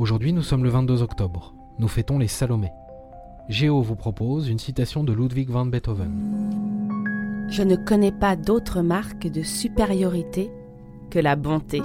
Aujourd'hui, nous sommes le 22 octobre. Nous fêtons les Salomé. Géo vous propose une citation de Ludwig van Beethoven. Je ne connais pas d'autre marque de supériorité que la bonté.